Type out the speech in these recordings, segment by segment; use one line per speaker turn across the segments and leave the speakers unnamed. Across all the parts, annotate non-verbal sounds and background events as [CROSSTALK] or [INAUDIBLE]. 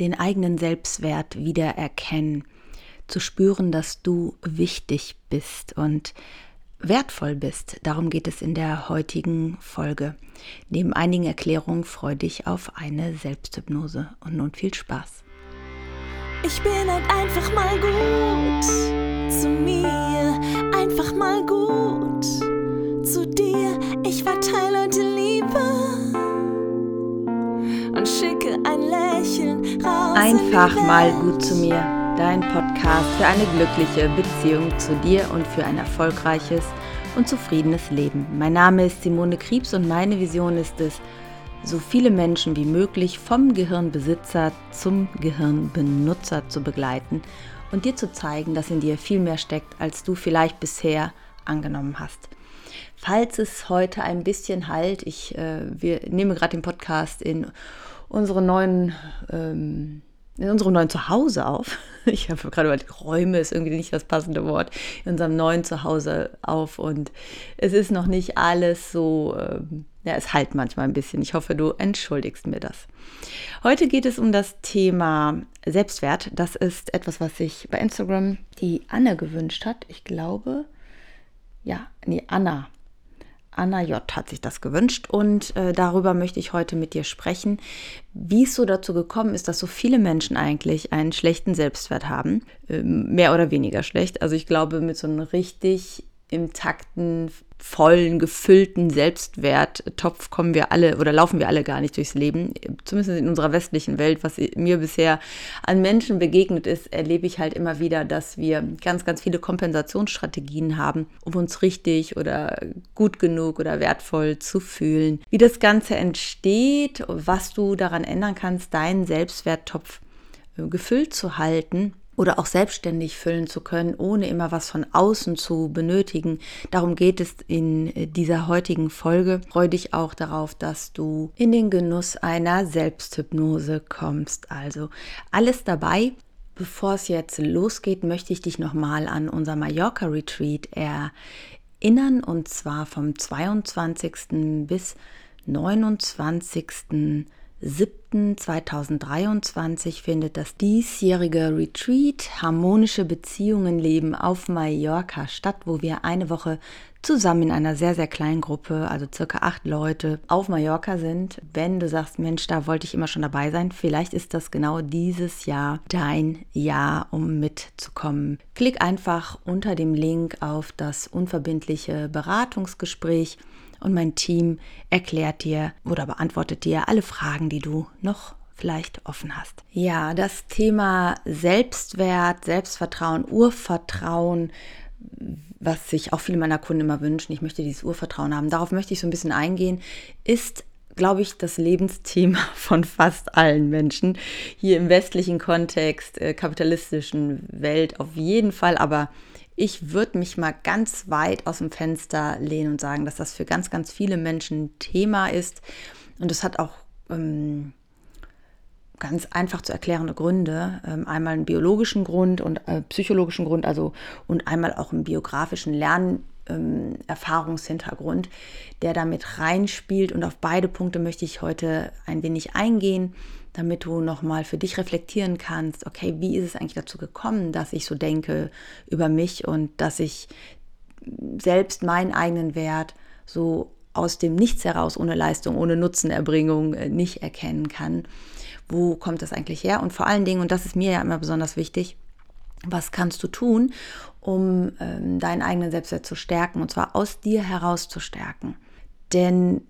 den eigenen Selbstwert wieder erkennen, zu spüren, dass du wichtig bist und wertvoll bist. Darum geht es in der heutigen Folge. Neben einigen Erklärungen freue dich auf eine Selbsthypnose und nun viel Spaß.
Ich bin halt einfach mal gut zu mir, einfach mal gut zu dir. Ich verteile heute Liebe und schicke ein Lächeln.
Einfach mal gut zu mir dein Podcast für eine glückliche Beziehung zu dir und für ein erfolgreiches und zufriedenes Leben. Mein Name ist Simone Kriebs und meine Vision ist es, so viele Menschen wie möglich vom Gehirnbesitzer zum Gehirnbenutzer zu begleiten und dir zu zeigen, dass in dir viel mehr steckt, als du vielleicht bisher angenommen hast. Falls es heute ein bisschen halt, ich äh, wir nehmen gerade den Podcast in unseren neuen ähm, in unserem neuen Zuhause auf. [LAUGHS] Ich habe gerade überlegt, Räume ist irgendwie nicht das passende Wort. In unserem neuen Zuhause auf und es ist noch nicht alles so, ähm, ja, es halt manchmal ein bisschen. Ich hoffe, du entschuldigst mir das. Heute geht es um das Thema Selbstwert. Das ist etwas, was sich bei Instagram die Anne gewünscht hat. Ich glaube, ja, nee, Anna Anna J. hat sich das gewünscht und äh, darüber möchte ich heute mit dir sprechen, wie es so dazu gekommen ist, dass so viele Menschen eigentlich einen schlechten Selbstwert haben, äh, mehr oder weniger schlecht. Also ich glaube, mit so einem richtig im takten, vollen, gefüllten Selbstwerttopf kommen wir alle oder laufen wir alle gar nicht durchs Leben. Zumindest in unserer westlichen Welt, was mir bisher an Menschen begegnet ist, erlebe ich halt immer wieder, dass wir ganz, ganz viele Kompensationsstrategien haben, um uns richtig oder gut genug oder wertvoll zu fühlen. Wie das Ganze entsteht, was du daran ändern kannst, deinen Selbstwerttopf äh, gefüllt zu halten oder auch selbstständig füllen zu können, ohne immer was von außen zu benötigen. Darum geht es in dieser heutigen Folge. Freue dich auch darauf, dass du in den Genuss einer Selbsthypnose kommst. Also alles dabei. Bevor es jetzt losgeht, möchte ich dich nochmal an unser Mallorca Retreat erinnern und zwar vom 22. bis 29. 7.2023 findet das diesjährige Retreat Harmonische Beziehungen leben auf Mallorca statt, wo wir eine Woche zusammen in einer sehr, sehr kleinen Gruppe, also circa acht Leute, auf Mallorca sind. Wenn du sagst, Mensch, da wollte ich immer schon dabei sein, vielleicht ist das genau dieses Jahr dein Jahr, um mitzukommen. Klick einfach unter dem Link auf das unverbindliche Beratungsgespräch und mein Team erklärt dir oder beantwortet dir alle Fragen, die du noch vielleicht offen hast. Ja, das Thema Selbstwert, Selbstvertrauen, Urvertrauen, was sich auch viele meiner Kunden immer wünschen, ich möchte dieses Urvertrauen haben, darauf möchte ich so ein bisschen eingehen, ist glaube ich, das Lebensthema [LAUGHS] von fast allen Menschen. Hier im westlichen Kontext, äh, kapitalistischen Welt auf jeden Fall, aber ich würde mich mal ganz weit aus dem Fenster lehnen und sagen, dass das für ganz, ganz viele Menschen Thema ist. Und es hat auch ähm, ganz einfach zu erklärende Gründe. Ähm, einmal einen biologischen Grund und äh, psychologischen Grund, also und einmal auch einen biografischen Lernerfahrungshintergrund, ähm, der damit reinspielt. Und auf beide Punkte möchte ich heute ein wenig eingehen damit du nochmal für dich reflektieren kannst, okay, wie ist es eigentlich dazu gekommen, dass ich so denke über mich und dass ich selbst meinen eigenen Wert so aus dem Nichts heraus, ohne Leistung, ohne Nutzenerbringung äh, nicht erkennen kann. Wo kommt das eigentlich her? Und vor allen Dingen, und das ist mir ja immer besonders wichtig, was kannst du tun, um ähm, deinen eigenen Selbstwert zu stärken und zwar aus dir heraus zu stärken? Denn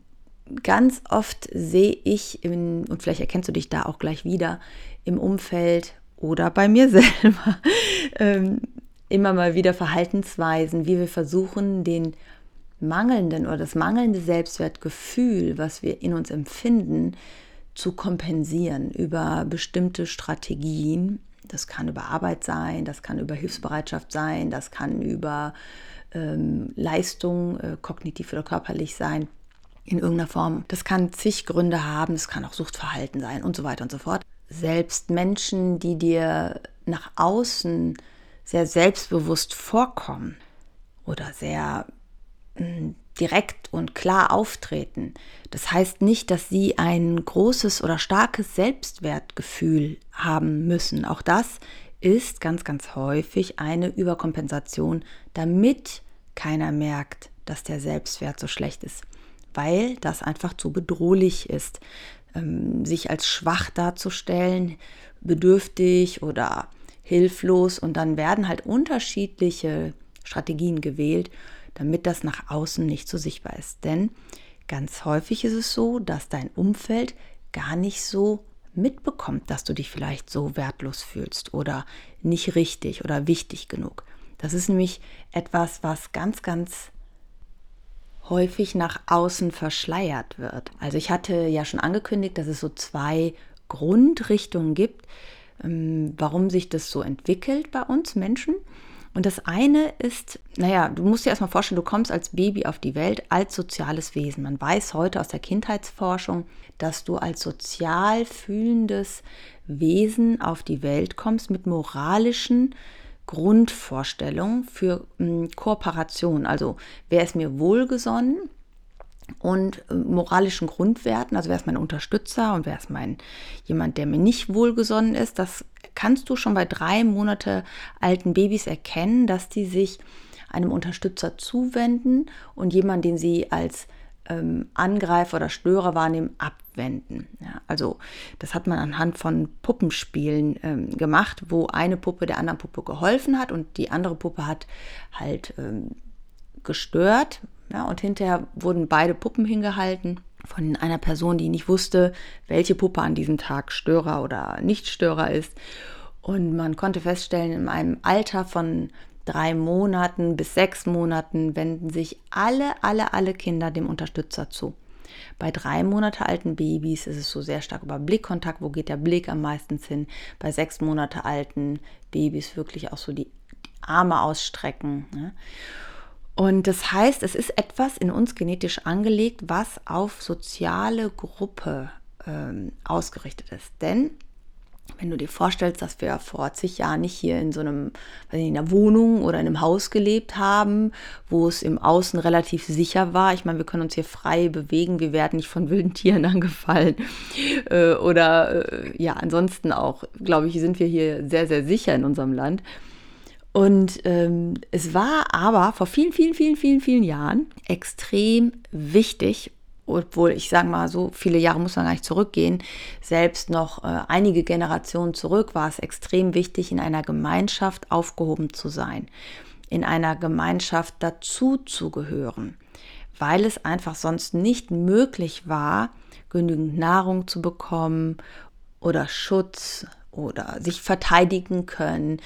ganz oft sehe ich, in, und vielleicht erkennst du dich da auch gleich wieder, im Umfeld oder bei mir [LAUGHS] selber, ähm, immer mal wieder Verhaltensweisen, wie wir versuchen, den mangelnden oder das mangelnde Selbstwertgefühl, was wir in uns empfinden, zu kompensieren über bestimmte Strategien. Das kann über Arbeit sein, das kann über Hilfsbereitschaft sein, das kann über ähm, Leistung, äh, kognitiv oder körperlich sein in irgendeiner Form. Das kann zig Gründe haben, es kann auch Suchtverhalten sein und so weiter und so fort. Selbst Menschen, die dir nach außen sehr selbstbewusst vorkommen oder sehr hm, direkt und klar auftreten. Das heißt nicht, dass sie ein großes oder starkes Selbstwertgefühl haben müssen. Auch das ist ganz, ganz häufig eine Überkompensation, damit keiner merkt, dass der Selbstwert so schlecht ist, weil das einfach zu bedrohlich ist, ähm, sich als schwach darzustellen, bedürftig oder hilflos und dann werden halt unterschiedliche Strategien gewählt, damit das nach außen nicht so sichtbar ist. Denn ganz häufig ist es so, dass dein Umfeld gar nicht so mitbekommt, dass du dich vielleicht so wertlos fühlst oder nicht richtig oder wichtig genug. Das ist nämlich etwas, was ganz, ganz häufig nach außen verschleiert wird. Also ich hatte ja schon angekündigt, dass es so zwei Grundrichtungen gibt, ähm, warum sich das so entwickelt bei uns Menschen. Und das eine ist, naja, du musst dir erstmal vorstellen, du kommst als Baby auf die Welt als soziales Wesen. Man weiß heute aus der Kindheitsforschung, dass du als sozial fühlendes Wesen auf die Welt kommst mit moralischen Grundvorstellungen für ähm, Kooperation. Also wer ist mir wohlgesonnen und äh, moralischen Grundwerten, also wer ist mein Unterstützer und wer ist mein jemand, der mir nicht wohlgesonnen ist, das kannst du schon bei drei Monate alten Babys erkennen, dass die sich einem Unterstützer zuwenden und jemand, den sie als ähm, Angreifer oder Störer wahrnehmen, abwenden. Ja, also das hat man anhand von Puppenspielen ähm, gemacht, wo eine Puppe der anderen Puppe geholfen hat und die andere Puppe hat halt ähm, gestört. Ja, und hinterher wurden beide Puppen hingehalten von einer Person, die nicht wusste, welche Puppe an diesem Tag Störer oder Nichtstörer ist. Und man konnte feststellen, in einem Alter von drei Monaten bis sechs Monaten wenden sich alle, alle, alle Kinder dem Unterstützer zu. Bei drei Monate alten Babys ist es so sehr stark über Blickkontakt, wo geht der Blick am meisten hin. Bei sechs Monate alten Babys wirklich auch so die Arme ausstrecken. Ne? Und das heißt, es ist etwas in uns genetisch angelegt, was auf soziale Gruppe ähm, ausgerichtet ist. Denn wenn du dir vorstellst, dass wir vor zig Jahren nicht hier in so einem, in einer Wohnung oder in einem Haus gelebt haben, wo es im Außen relativ sicher war. Ich meine, wir können uns hier frei bewegen, wir werden nicht von wilden Tieren [LAUGHS] angefallen. Äh, oder äh, ja, ansonsten auch, glaube ich, sind wir hier sehr, sehr sicher in unserem Land. Und ähm, es war aber vor vielen, vielen, vielen, vielen, vielen Jahren extrem wichtig, obwohl ich sage mal, so viele Jahre muss man gar nicht zurückgehen, selbst noch äh, einige Generationen zurück war es extrem wichtig, in einer Gemeinschaft aufgehoben zu sein, in einer Gemeinschaft dazu zu gehören, weil es einfach sonst nicht möglich war, genügend Nahrung zu bekommen oder Schutz oder sich verteidigen können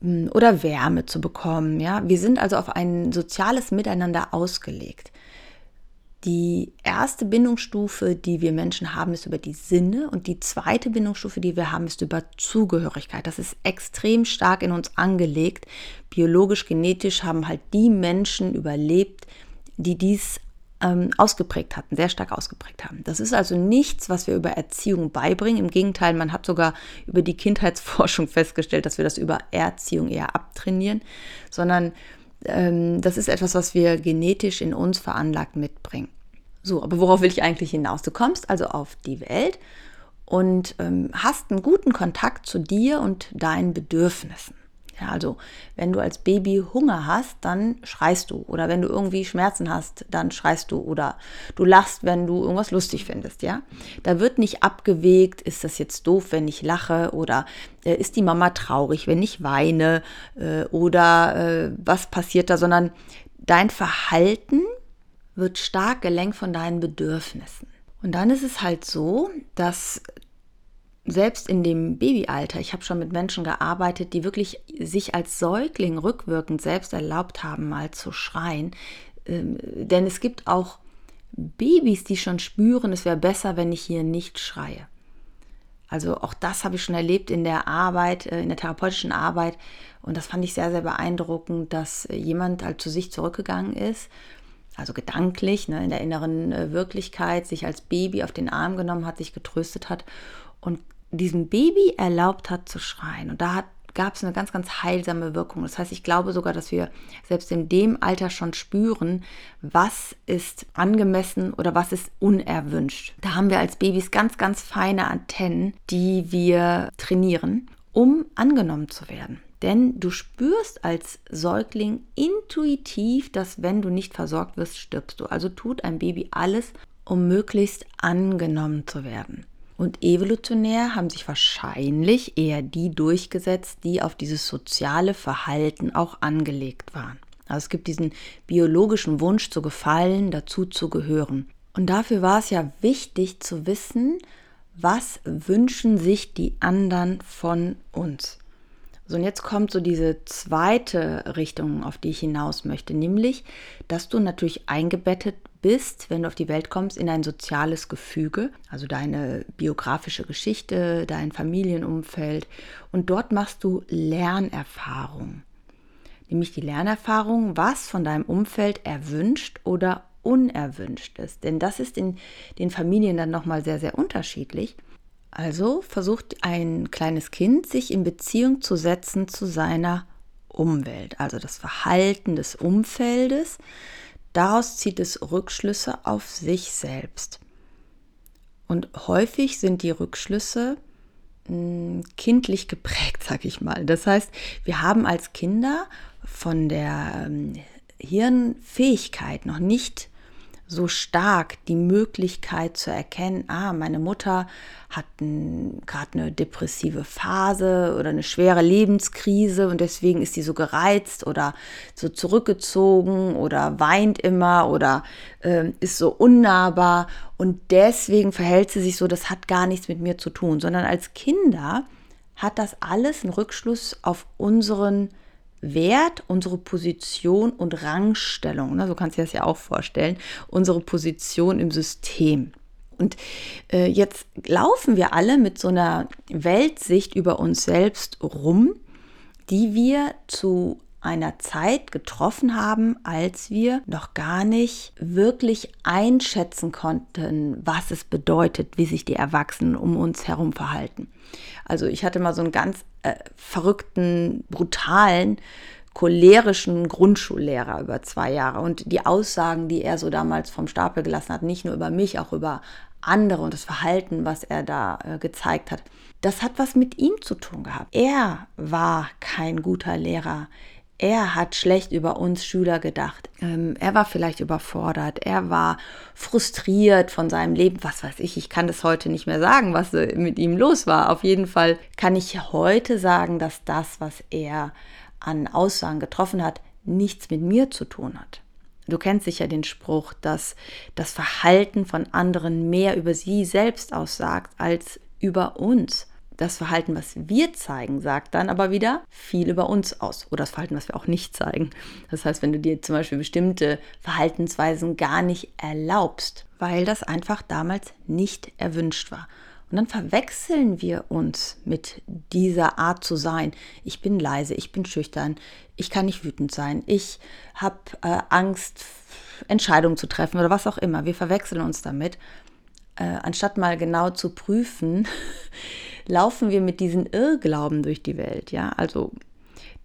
hm, oder Wärme zu bekommen. Ja, wir sind also auf ein soziales Miteinander ausgelegt. Die erste Bindungsstufe, die wir Menschen haben, ist über die Sinne und die zweite Bindungsstufe, die wir haben, ist über Zugehörigkeit. Das ist extrem stark in uns angelegt. Biologisch, genetisch haben halt die Menschen überlebt, die dies ähm, ausgeprägt hatten, sehr stark ausgeprägt haben. Das ist also nichts, was wir über Erziehung beibringen. Im Gegenteil, man hat sogar über die Kindheitsforschung [LAUGHS] festgestellt, dass wir das über Erziehung eher abtrainieren, sondern das ist etwas, was wir genetisch in uns veranlagt mitbringen. So, aber worauf will ich eigentlich hinaus? Du kommst also auf die Welt und ähm, hast einen guten Kontakt zu dir und deinen Bedürfnissen. Ja, also wenn du als Baby Hunger hast, dann schreist du. Oder wenn du irgendwie Schmerzen hast, dann schreist du. Oder du lachst, wenn du irgendwas lustig findest. Ja, da wird nicht abgewegt, ist das jetzt doof, wenn ich lache? Oder äh, ist die Mama traurig, wenn ich weine? Äh, oder äh, was passiert da? Sondern dein Verhalten wird stark gelenkt von deinen Bedürfnissen. Und dann ist es halt so, dass selbst in dem Babyalter, ich habe schon mit Menschen gearbeitet, die wirklich sich als Säugling rückwirkend selbst erlaubt haben, mal zu schreien. Ähm, denn es gibt auch Babys, die schon spüren, es wäre besser, wenn ich hier nicht schreie. Also auch das habe ich schon erlebt in der Arbeit, äh, in der therapeutischen Arbeit. Und das fand ich sehr, sehr beeindruckend, dass jemand halt zu sich zurückgegangen ist, also gedanklich, ne, in der inneren äh, Wirklichkeit, sich als Baby auf den Arm genommen hat, sich getröstet hat und diesem Baby erlaubt hat zu schreien. Und da gab es eine ganz, ganz heilsame Wirkung. Das heißt, ich glaube sogar, dass wir selbst in dem Alter schon spüren, was ist angemessen oder was ist unerwünscht. Da haben wir als Babys ganz, ganz feine Antennen, die wir trainieren, um angenommen zu werden. Denn du spürst als Säugling intuitiv, dass wenn du nicht versorgt wirst, stirbst du. Also tut ein Baby alles, um möglichst angenommen zu werden. Und evolutionär haben sich wahrscheinlich eher die durchgesetzt, die auf dieses soziale Verhalten auch angelegt waren. Also es gibt diesen biologischen Wunsch zu gefallen, dazu zu gehören. Und dafür war es ja wichtig zu wissen, was wünschen sich die anderen von uns. So, und jetzt kommt so diese zweite Richtung, auf die ich hinaus möchte, nämlich, dass du natürlich eingebettet bist, wenn du auf die Welt kommst, in ein soziales Gefüge, also deine biografische Geschichte, dein Familienumfeld. Und dort machst du Lernerfahrung. Nämlich die Lernerfahrung, was von deinem Umfeld erwünscht oder unerwünscht ist. Denn das ist in den Familien dann nochmal sehr, sehr unterschiedlich. Also versucht ein kleines Kind, sich in Beziehung zu setzen zu seiner Umwelt, also das Verhalten des Umfeldes. Daraus zieht es Rückschlüsse auf sich selbst. Und häufig sind die Rückschlüsse hm, kindlich geprägt, [LAUGHS] sag ich mal. Das heißt, wir haben als Kinder von der ähm, Hirnfähigkeit noch nicht so stark die Möglichkeit zu erkennen, ah, meine Mutter hat gerade eine depressive Phase oder eine schwere Lebenskrise und deswegen ist sie so gereizt oder so zurückgezogen oder weint immer oder äh, ist so unnahbar und deswegen verhält sie sich so, das hat gar nichts mit mir zu tun, sondern als Kinder hat das alles einen Rückschluss auf unseren Wert, unsere Position und Rangstellung, ne, so kannst du dir das ja auch vorstellen, unsere Position im System. Und äh, jetzt laufen wir alle mit so einer Weltsicht über uns selbst rum, die wir zu einer Zeit getroffen haben, als wir noch gar nicht wirklich einschätzen konnten, was es bedeutet, wie sich die Erwachsenen um uns herum verhalten. Also ich hatte mal so einen ganz äh, verrückten, brutalen, cholerischen Grundschullehrer über zwei Jahre. Und die Aussagen, die er so damals vom Stapel gelassen hat, nicht nur über mich, auch über andere und das Verhalten, was er da äh, gezeigt hat, das hat was mit ihm zu tun gehabt. Er war kein guter Lehrer. Er hat schlecht über uns Schüler gedacht. Ähm, er war vielleicht überfordert. Er war frustriert von seinem Leben. Was weiß ich, ich kann das heute nicht mehr sagen, was äh, mit ihm los war. Auf jeden Fall kann ich heute sagen, dass das, was er an Aussagen getroffen hat, nichts mit mir zu tun hat. Du kennst sicher den Spruch, dass das Verhalten von anderen mehr über sie selbst aussagt als über uns das Verhalten, was wir zeigen, sagt dann aber wieder viel über uns aus. Oder das Verhalten, was wir auch nicht zeigen. Das heißt, wenn du dir zum Beispiel bestimmte Verhaltensweisen gar nicht erlaubst, weil das einfach damals nicht erwünscht war. Und dann verwechseln wir uns mit dieser Art zu sein. Ich bin leise, ich bin schüchtern, ich kann nicht wütend sein, ich habe äh, Angst, Entscheidungen zu treffen oder was auch immer. Wir verwechseln uns damit, äh, anstatt mal genau zu prüfen, [LAUGHS] laufen wir mit diesen Irrglauben durch die Welt, ja? Also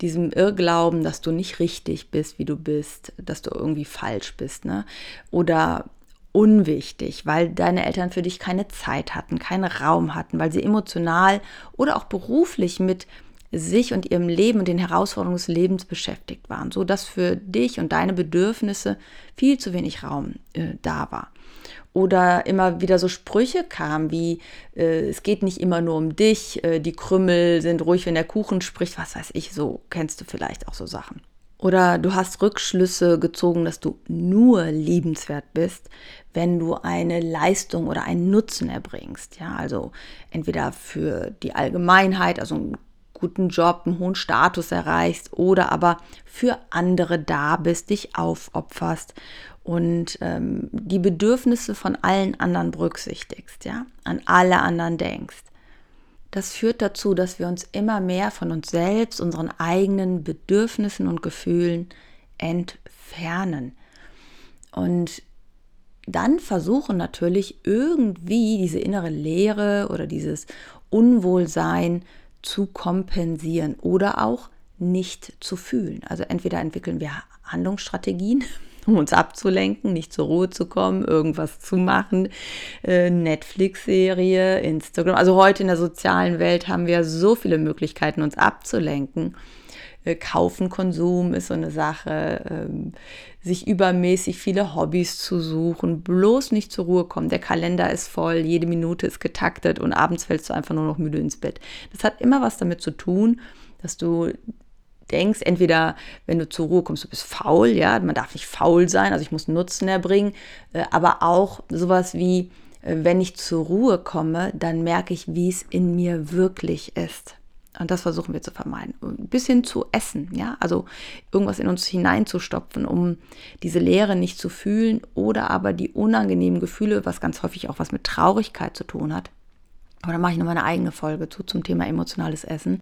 diesem Irrglauben, dass du nicht richtig bist, wie du bist, dass du irgendwie falsch bist, ne? Oder unwichtig, weil deine Eltern für dich keine Zeit hatten, keinen Raum hatten, weil sie emotional oder auch beruflich mit sich und ihrem Leben und den Herausforderungen des Lebens beschäftigt waren, so dass für dich und deine Bedürfnisse viel zu wenig Raum äh, da war oder immer wieder so Sprüche kamen wie, äh, es geht nicht immer nur um dich, äh, die Krümmel sind ruhig, wenn der Kuchen spricht, was weiß ich, so kennst du vielleicht auch so Sachen. Oder du hast Rückschlüsse gezogen, dass du nur liebenswert bist, wenn du eine Leistung oder einen Nutzen erbringst. Ja, also entweder für die Allgemeinheit, also einen guten Job, einen hohen Status erreichst oder aber für andere da bist, dich aufopferst und ähm, die Bedürfnisse von allen anderen berücksichtigst, ja, an alle anderen denkst. Das führt dazu, dass wir uns immer mehr von uns selbst, unseren eigenen Bedürfnissen und Gefühlen entfernen. Und dann versuchen natürlich irgendwie diese innere Leere oder dieses Unwohlsein zu kompensieren oder auch nicht zu fühlen. Also entweder entwickeln wir Handlungsstrategien, [LAUGHS] um uns abzulenken, nicht zur Ruhe zu kommen, irgendwas zu machen. Äh, Netflix-Serie, Instagram. Also heute in der sozialen Welt haben wir so viele Möglichkeiten, uns abzulenken. Äh, Kaufen, Konsum ist so eine Sache. Ähm, sich übermäßig viele Hobbys zu suchen, bloß nicht zur Ruhe kommen. Der Kalender ist voll, jede Minute ist getaktet und abends fällst du einfach nur noch müde ins Bett. Das hat immer was damit zu tun, dass du denkst, entweder wenn du zur Ruhe kommst, du bist faul, ja, man darf nicht faul sein, also ich muss Nutzen erbringen, äh, aber auch sowas wie, äh, wenn ich zur Ruhe komme, dann merke ich, wie es in mir wirklich ist. Und das versuchen wir zu vermeiden. Ein bisschen zu essen, ja, also irgendwas in uns hineinzustopfen, um diese Leere nicht zu fühlen oder aber die unangenehmen Gefühle, was ganz häufig auch was mit Traurigkeit zu tun hat. Aber da mache ich noch eine eigene Folge zu zum Thema emotionales Essen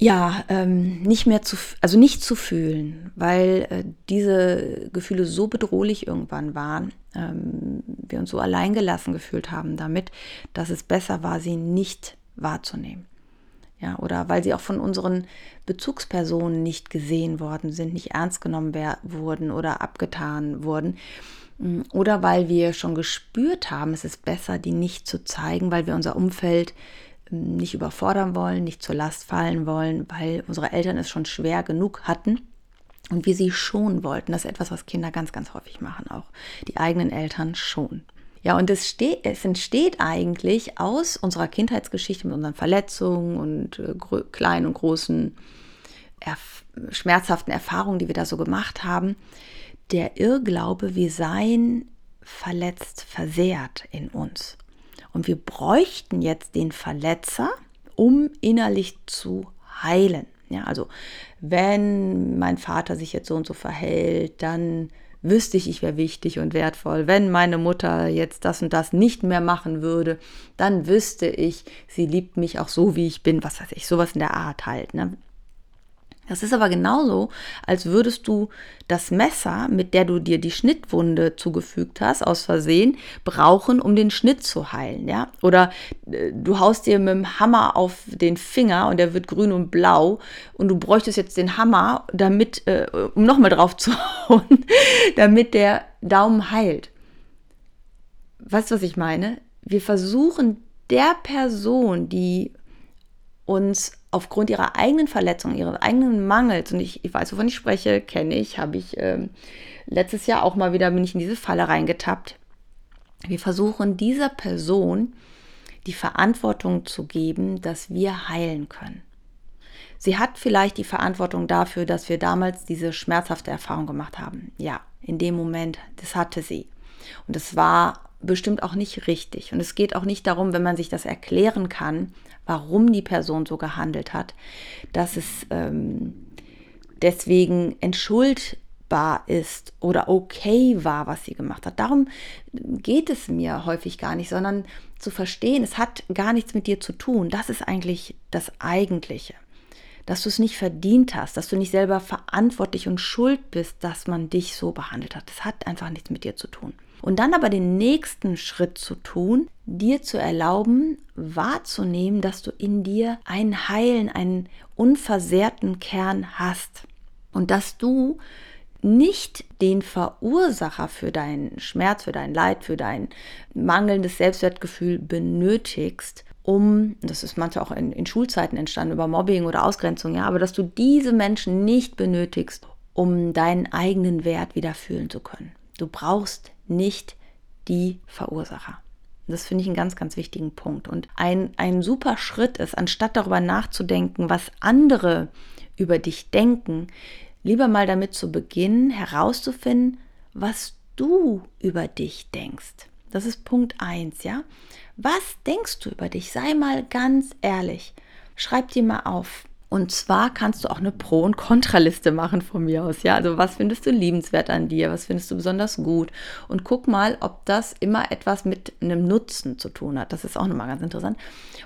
ja, ähm, nicht mehr zu, also nicht zu fühlen, weil äh, diese Gefühle so bedrohlich irgendwann waren, ähm, wir uns so alleingelassen gefühlt haben damit, dass es besser war, sie nicht wahrzunehmen. Ja, oder weil sie auch von unseren Bezugspersonen nicht gesehen worden sind, nicht ernst genommen wurden oder abgetan wurden. Mm, oder weil wir schon gespürt haben, es ist besser, die nicht zu zeigen, weil wir unser Umfeld nicht überfordern wollen, nicht zur Last fallen wollen, weil unsere Eltern es schon schwer genug hatten und wir sie schonen wollten. Das ist etwas, was Kinder ganz, ganz häufig machen, auch die eigenen Eltern schon. Ja, und es, steht, es entsteht eigentlich aus unserer Kindheitsgeschichte mit unseren Verletzungen und äh, kleinen und großen erf schmerzhaften Erfahrungen, die wir da so gemacht haben, der Irrglaube, wir seien verletzt, versehrt in uns. Und wir bräuchten jetzt den Verletzer, um innerlich zu heilen. Ja, also wenn mein Vater sich jetzt so und so verhält, dann wüsste ich, ich wäre wichtig und wertvoll. Wenn meine Mutter jetzt das und das nicht mehr machen würde, dann wüsste ich, sie liebt mich auch so, wie ich bin, was weiß ich, sowas in der Art halt. Ne? Das ist aber genauso, als würdest du das Messer, mit der du dir die Schnittwunde zugefügt hast, aus Versehen, brauchen, um den Schnitt zu heilen, ja? Oder äh, du haust dir mit dem Hammer auf den Finger und der wird grün und blau und du bräuchtest jetzt den Hammer, damit, äh, um nochmal drauf zu [LAUGHS] hauen, damit der Daumen heilt. Weißt du, was ich meine? Wir versuchen der Person, die uns aufgrund ihrer eigenen Verletzung, ihres eigenen Mangels, und ich, ich weiß, wovon ich spreche, kenne ich, habe ich ähm, letztes Jahr auch mal wieder, bin ich in diese Falle reingetappt. Wir versuchen dieser Person die Verantwortung zu geben, dass wir heilen können. Sie hat vielleicht die Verantwortung dafür, dass wir damals diese schmerzhafte Erfahrung gemacht haben. Ja, in dem Moment, das hatte sie. Und es war bestimmt auch nicht richtig. Und es geht auch nicht darum, wenn man sich das erklären kann, warum die Person so gehandelt hat, dass es ähm, deswegen entschuldbar ist oder okay war, was sie gemacht hat. Darum geht es mir häufig gar nicht, sondern zu verstehen, es hat gar nichts mit dir zu tun. Das ist eigentlich das Eigentliche. Dass du es nicht verdient hast, dass du nicht selber verantwortlich und schuld bist, dass man dich so behandelt hat. Das hat einfach nichts mit dir zu tun. Und dann aber den nächsten Schritt zu tun, dir zu erlauben, wahrzunehmen, dass du in dir einen heilen, einen unversehrten Kern hast. Und dass du nicht den Verursacher für deinen Schmerz, für dein Leid, für dein mangelndes Selbstwertgefühl benötigst, um, das ist manchmal auch in, in Schulzeiten entstanden, über Mobbing oder Ausgrenzung, ja, aber dass du diese Menschen nicht benötigst, um deinen eigenen Wert wieder fühlen zu können. Du brauchst nicht die Verursacher. Das finde ich einen ganz, ganz wichtigen Punkt. Und ein, ein super Schritt ist, anstatt darüber nachzudenken, was andere über dich denken, lieber mal damit zu beginnen, herauszufinden, was du über dich denkst. Das ist Punkt 1, ja? Was denkst du über dich? Sei mal ganz ehrlich. Schreib dir mal auf, und zwar kannst du auch eine Pro- und Kontraliste machen von mir aus. Ja, also was findest du liebenswert an dir? Was findest du besonders gut? Und guck mal, ob das immer etwas mit einem Nutzen zu tun hat. Das ist auch nochmal ganz interessant.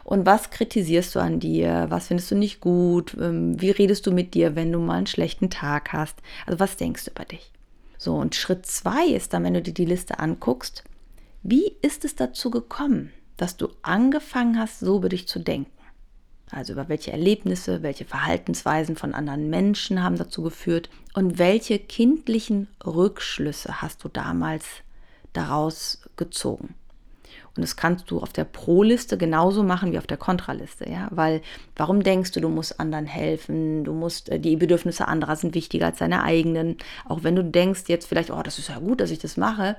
Und was kritisierst du an dir? Was findest du nicht gut? Ähm, wie redest du mit dir, wenn du mal einen schlechten Tag hast? Also was denkst du über dich? So, und Schritt zwei ist dann, wenn du dir die Liste anguckst, wie ist es dazu gekommen, dass du angefangen hast, so über dich zu denken? Also über welche Erlebnisse, welche Verhaltensweisen von anderen Menschen haben dazu geführt und welche kindlichen Rückschlüsse hast du damals daraus gezogen. Und das kannst du auf der Pro-Liste genauso machen wie auf der Kontraliste, ja, weil warum denkst du, du musst anderen helfen, du musst, äh, die Bedürfnisse anderer sind wichtiger als deine eigenen, auch wenn du denkst jetzt vielleicht, oh, das ist ja gut, dass ich das mache,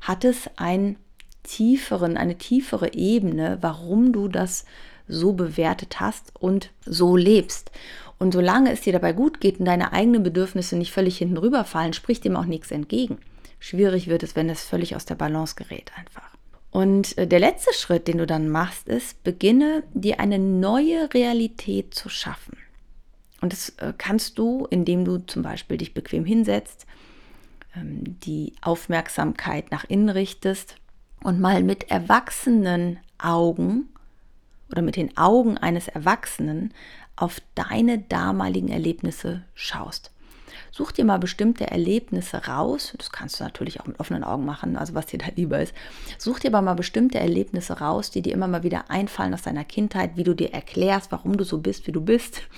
hat es einen tieferen, eine tiefere Ebene, warum du das so bewertet hast und so lebst. Und solange es dir dabei gut geht und deine eigenen Bedürfnisse nicht völlig hinten rüberfallen, spricht dem auch nichts entgegen. Schwierig wird es, wenn es völlig aus der Balance gerät einfach. Und äh, der letzte Schritt, den du dann machst, ist, beginne dir eine neue Realität zu schaffen. Und das äh, kannst du, indem du zum Beispiel dich bequem hinsetzt, ähm, die Aufmerksamkeit nach innen richtest und mal mit erwachsenen Augen oder mit den Augen eines Erwachsenen auf deine damaligen Erlebnisse schaust. Such dir mal bestimmte Erlebnisse raus. Das kannst du natürlich auch mit offenen Augen machen, also was dir da lieber ist. Such dir aber mal bestimmte Erlebnisse raus, die dir immer mal wieder einfallen aus deiner Kindheit, wie du dir erklärst, warum du so bist, wie du bist. [LAUGHS]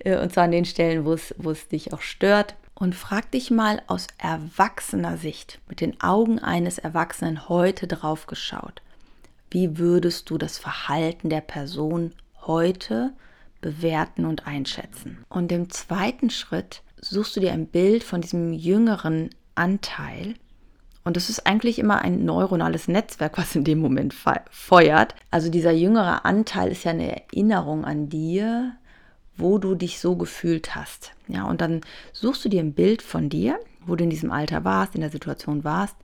Äh, und zwar an den Stellen, wo es, wo es dich auch stört. Und frag dich mal aus erwachsener Sicht, mit den Augen eines Erwachsenen heute drauf geschaut. Wie würdest du das Verhalten der Person heute bewerten und einschätzen? Und im zweiten Schritt suchst du dir ein Bild von diesem jüngeren Anteil. Und das ist eigentlich immer ein neuronales Netzwerk, was in dem Moment feuert. Also dieser jüngere Anteil ist ja eine Erinnerung an dir, wo du dich so gefühlt hast. Ja, und dann suchst du dir ein Bild von dir, wo du in diesem Alter warst, in der Situation warst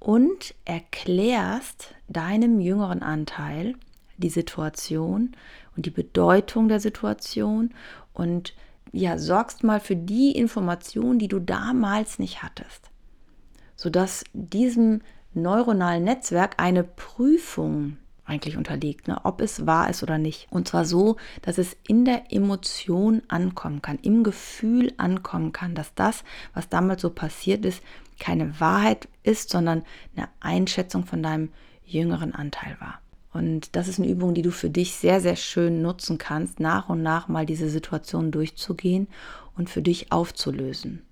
und erklärst deinem jüngeren Anteil die Situation und die Bedeutung der Situation und ja, sorgst mal für die Informationen, die du damals nicht hattest, sodass diesem neuronalen Netzwerk eine Prüfung eigentlich unterliegt, ne? ob es wahr ist oder nicht. Und zwar so, dass es in der Emotion ankommen kann, im Gefühl ankommen kann, dass das, was damals so passiert ist, keine Wahrheit ist, sondern eine Einschätzung von deinem jüngeren Anteil war. Und das ist eine Übung, die du für dich sehr, sehr schön nutzen kannst, nach und nach mal diese Situation durchzugehen und für dich aufzulösen.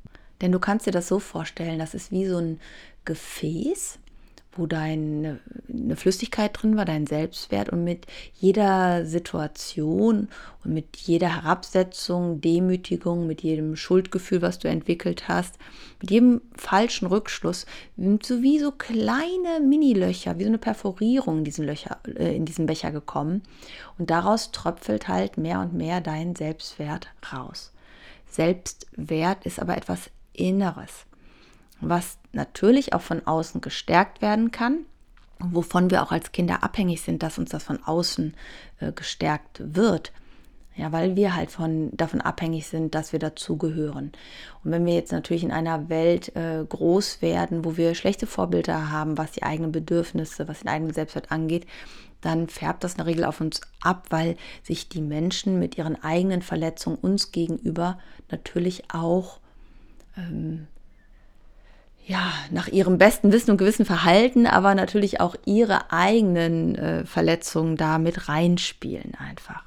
Denn du kannst dir das so vorstellen, das ist wie so ein Gefäß, wo deine eine Flüssigkeit drin war, dein Selbstwert und mit jeder Situation und mit jeder Herabsetzung, Demütigung, mit jedem Schuldgefühl, was du entwickelt hast, mit jedem falschen Rückschluss, sind so wie so kleine Mini-Löcher, wie so eine Perforierung in diesen, Löcher, äh, in diesen Becher gekommen und daraus tröpfelt halt mehr und mehr dein Selbstwert raus. Selbstwert ist aber etwas Inneres was natürlich auch von außen gestärkt werden kann, wovon wir auch als Kinder abhängig sind, dass uns das von außen äh, gestärkt wird. Ja, weil wir halt von, davon abhängig sind, dass wir dazugehören. Und wenn wir jetzt natürlich in einer Welt äh, groß werden, wo wir schlechte Vorbilder haben, was die eigenen Bedürfnisse, was den eigenen Selbstwert angeht, dann färbt das in der Regel auf uns ab, weil sich die Menschen mit ihren eigenen Verletzungen uns gegenüber natürlich auch ähm, ja, nach ihrem besten Wissen und Gewissen verhalten, aber natürlich auch ihre eigenen äh, Verletzungen da mit reinspielen einfach.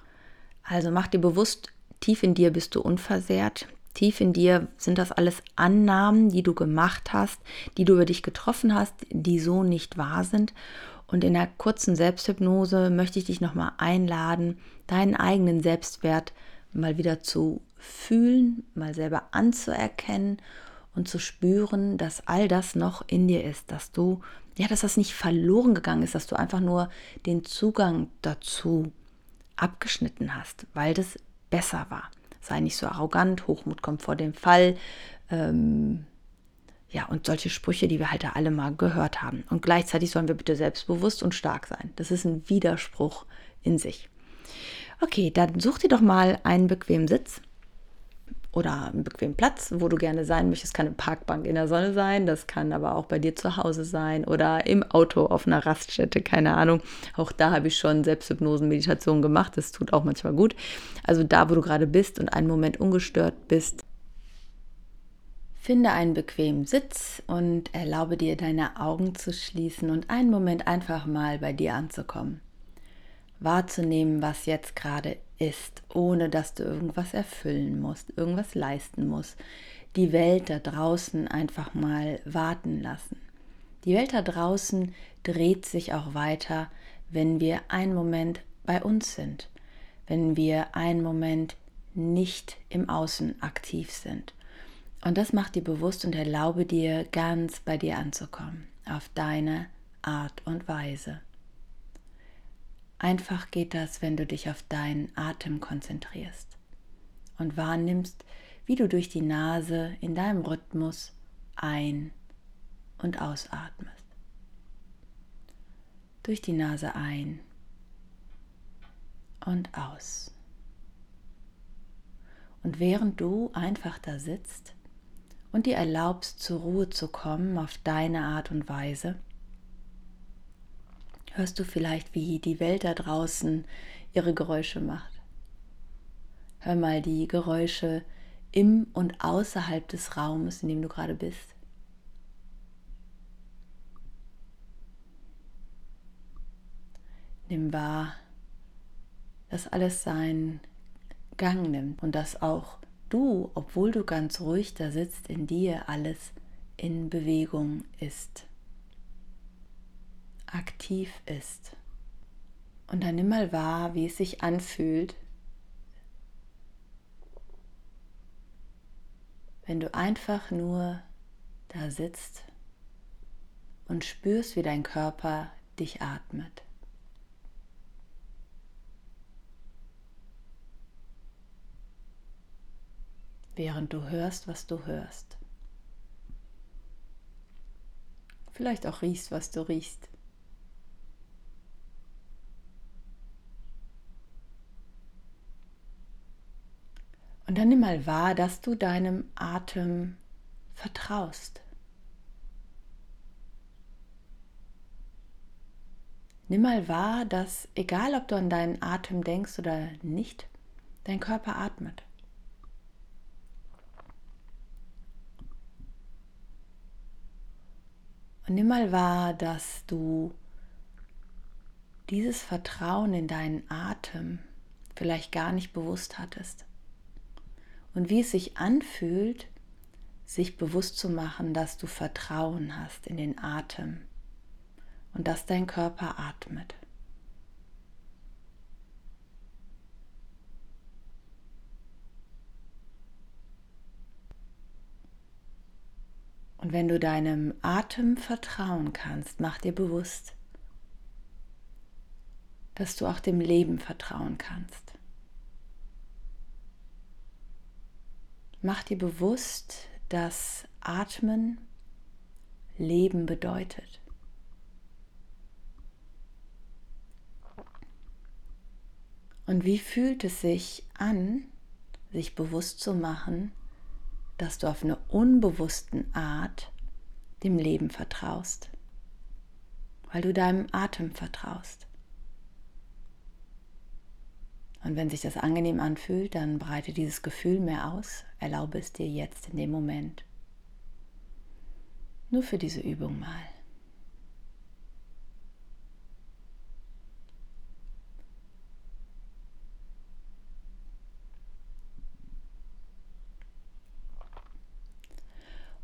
Also mach dir bewusst, tief in dir bist du unversehrt. Tief in dir sind das alles Annahmen, die du gemacht hast, die du über dich getroffen hast, die so nicht wahr sind. Und in der kurzen Selbsthypnose möchte ich dich nochmal einladen, deinen eigenen Selbstwert mal wieder zu fühlen, mal selber anzuerkennen und zu spüren, dass all das noch in dir ist, dass du, ja, dass das nicht verloren gegangen ist, dass du einfach nur den Zugang dazu abgeschnitten hast, weil das besser war. Sei nicht so arrogant, Hochmut kommt vor dem Fall. Ähm, ja, und solche Sprüche, die wir halt da alle mal gehört haben. Und gleichzeitig sollen wir bitte selbstbewusst und stark sein. Das ist ein Widerspruch in sich. Okay, dann such dir doch mal einen bequemen Sitz oder einen bequemen Platz, wo du gerne sein möchtest. Kann eine Parkbank in der Sonne sein, das kann aber auch bei dir zu Hause sein oder im Auto auf einer Raststätte, keine Ahnung. Auch da habe ich schon Selbsthypnosen, Meditation gemacht, das tut auch manchmal gut. Also da, wo du gerade bist und einen Moment ungestört bist, Finde einen bequemen Sitz und erlaube dir, deine Augen zu schließen und einen Moment einfach mal bei dir anzukommen. Wahrzunehmen, was jetzt gerade ist, ohne dass du irgendwas erfüllen musst, irgendwas leisten musst. Die Welt da draußen einfach mal warten lassen. Die Welt da draußen dreht sich auch weiter, wenn wir einen Moment bei uns sind, wenn wir einen Moment nicht im Außen aktiv sind. Und das macht dir bewusst und erlaube dir, ganz bei dir anzukommen, auf deine Art und Weise. Einfach geht das, wenn du dich auf deinen Atem konzentrierst und wahrnimmst, wie du durch die Nase in deinem Rhythmus ein- und ausatmest. Durch die Nase ein und aus. Und während du einfach da sitzt und dir erlaubst, zur Ruhe zu kommen auf deine Art und Weise, hörst du vielleicht, wie die Welt da draußen ihre Geräusche macht. Hör mal die Geräusche im und außerhalb des Raumes, in dem du gerade bist. Nimm wahr, dass alles seinen Gang nimmt und dass auch du, obwohl du ganz ruhig da sitzt, in dir alles in Bewegung ist, aktiv ist. Und dann nimm mal wahr, wie es sich anfühlt, wenn du einfach nur da sitzt und spürst, wie dein Körper dich atmet. während du hörst, was du hörst. Vielleicht auch riechst, was du riechst. Und dann nimm mal wahr, dass du deinem Atem vertraust. Nimm mal wahr, dass egal ob du an deinen Atem denkst oder nicht, dein Körper atmet. Und nimm mal wahr, dass du dieses Vertrauen in deinen Atem vielleicht gar nicht bewusst hattest. Und wie es sich anfühlt, sich bewusst zu machen, dass du Vertrauen hast in den Atem und dass dein Körper atmet. Und wenn du deinem Atem vertrauen kannst, mach dir bewusst, dass du auch dem Leben vertrauen kannst. Mach dir bewusst, dass Atmen Leben bedeutet. Und wie fühlt es sich an, sich bewusst zu machen, dass du auf eine unbewussten Art dem Leben vertraust, weil du deinem Atem vertraust. Und wenn sich das angenehm anfühlt, dann breite dieses Gefühl mehr aus, erlaube es dir jetzt in dem Moment. Nur für diese Übung mal.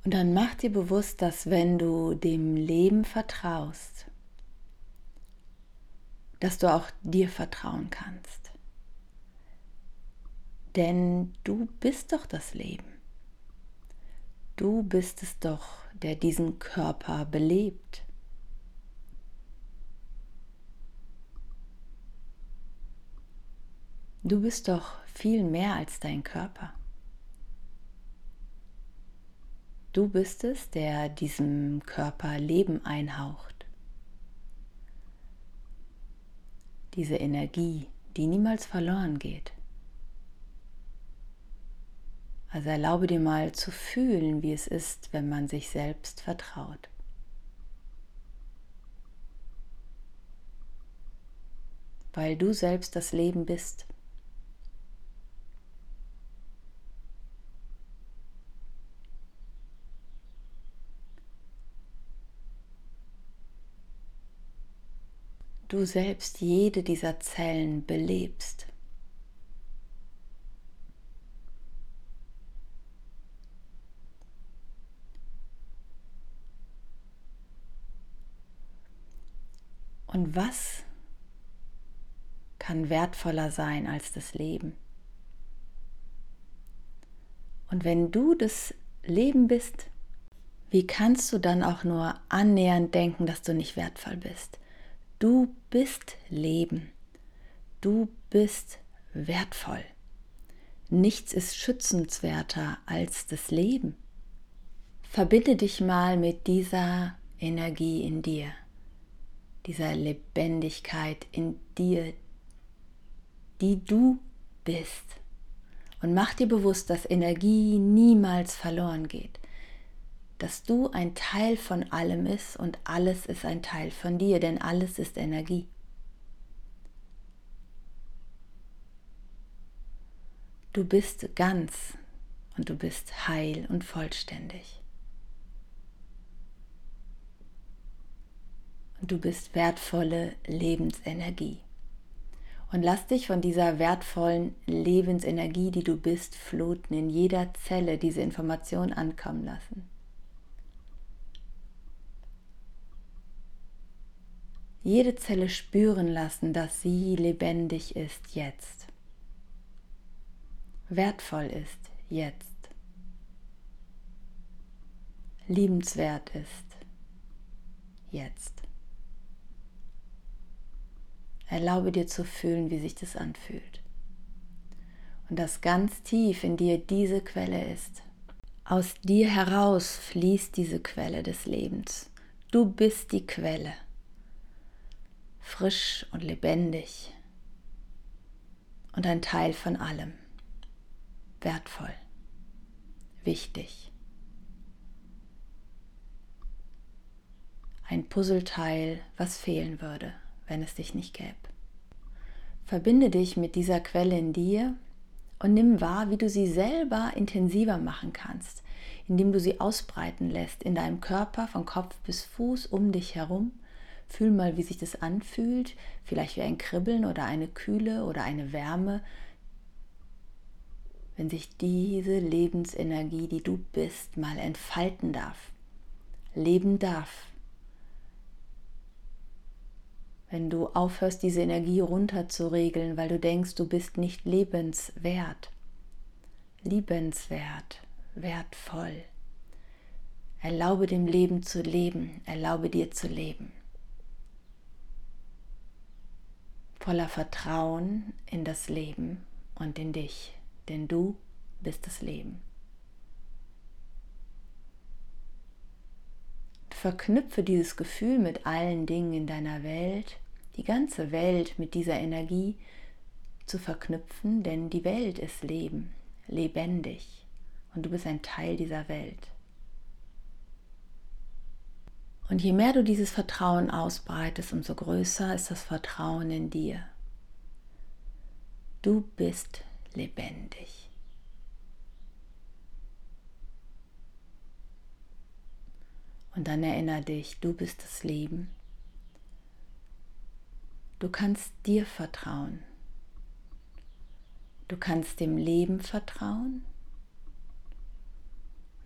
Und dann mach dir bewusst, dass wenn du dem Leben vertraust, dass du auch dir vertrauen kannst. Denn du bist doch das Leben. Du bist es doch, der diesen Körper belebt. Du bist doch viel mehr als dein Körper. Du bist es, der diesem Körper Leben einhaucht. Diese Energie, die niemals verloren geht. Also erlaube dir mal zu fühlen, wie es ist, wenn man sich selbst vertraut. Weil du selbst das Leben bist. du selbst jede dieser Zellen belebst. Und was kann wertvoller sein als das Leben? Und wenn du das Leben bist, wie kannst du dann auch nur annähernd denken, dass du nicht wertvoll bist? Du bist Leben. Du bist wertvoll. Nichts ist schützenswerter als das Leben. Verbinde dich mal mit dieser Energie in dir, dieser Lebendigkeit in dir, die du bist. Und mach dir bewusst, dass Energie niemals verloren geht dass du ein Teil von allem ist und alles ist ein Teil von dir, denn alles ist Energie. Du bist ganz und du bist heil und vollständig. Und du bist wertvolle Lebensenergie. Und lass dich von dieser wertvollen Lebensenergie, die du bist, fluten, in jeder Zelle diese Information ankommen lassen. jede Zelle spüren lassen, dass sie lebendig ist jetzt, wertvoll ist jetzt, liebenswert ist jetzt. Erlaube dir zu fühlen, wie sich das anfühlt. Und dass ganz tief in dir diese Quelle ist. Aus dir heraus fließt diese Quelle des Lebens. Du bist die Quelle frisch und lebendig und ein Teil von allem, wertvoll, wichtig. Ein Puzzleteil, was fehlen würde, wenn es dich nicht gäbe. Verbinde dich mit dieser Quelle in dir und nimm wahr, wie du sie selber intensiver machen kannst, indem du sie ausbreiten lässt in deinem Körper von Kopf bis Fuß um dich herum Fühl mal, wie sich das anfühlt, vielleicht wie ein Kribbeln oder eine Kühle oder eine Wärme, wenn sich diese Lebensenergie, die du bist, mal entfalten darf, leben darf. Wenn du aufhörst, diese Energie runterzuregeln, weil du denkst, du bist nicht lebenswert. Liebenswert, wertvoll. Erlaube dem Leben zu leben, erlaube dir zu leben. voller Vertrauen in das Leben und in dich, denn du bist das Leben. Verknüpfe dieses Gefühl mit allen Dingen in deiner Welt, die ganze Welt mit dieser Energie zu verknüpfen, denn die Welt ist Leben, lebendig und du bist ein Teil dieser Welt. Und je mehr du dieses Vertrauen ausbreitest, umso größer ist das Vertrauen in dir. Du bist lebendig. Und dann erinnere dich, du bist das Leben. Du kannst dir vertrauen. Du kannst dem Leben vertrauen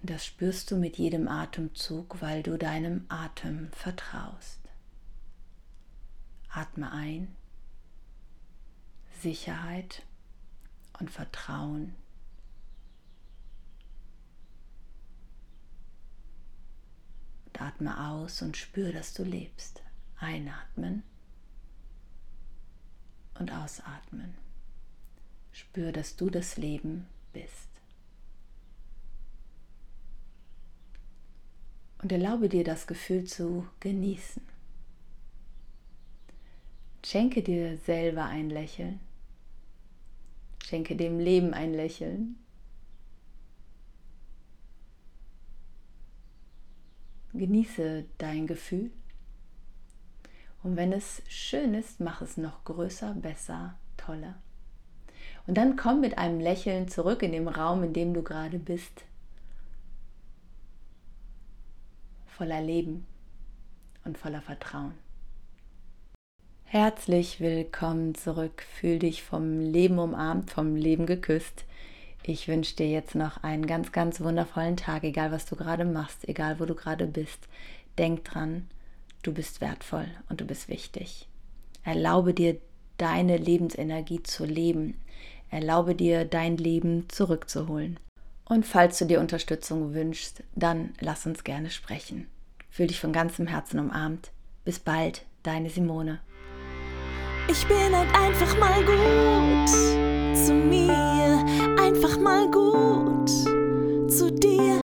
das spürst du mit jedem Atemzug, weil du deinem Atem vertraust. Atme ein, Sicherheit und Vertrauen. Atme aus und spür, dass du lebst. Einatmen und ausatmen. Spür, dass du das Leben bist. und erlaube dir das Gefühl zu genießen. Schenke dir selber ein Lächeln. Schenke dem Leben ein Lächeln. Genieße dein Gefühl. Und wenn es schön ist, mach es noch größer, besser, toller. Und dann komm mit einem Lächeln zurück in den Raum, in dem du gerade bist. voller Leben und voller Vertrauen. Herzlich willkommen zurück. Fühl dich vom Leben umarmt, vom Leben geküsst. Ich wünsche dir jetzt noch einen ganz, ganz wundervollen Tag, egal was du gerade machst, egal wo du gerade bist. Denk dran, du bist wertvoll und du bist wichtig. Erlaube dir, deine Lebensenergie zu leben. Erlaube dir, dein Leben zurückzuholen. Und falls du dir Unterstützung wünschst, dann lass uns gerne sprechen. Fühl dich von ganzem Herzen umarmt. Bis bald, deine Simone.
Ich bin halt einfach mal gut einfach mal gut zu dir.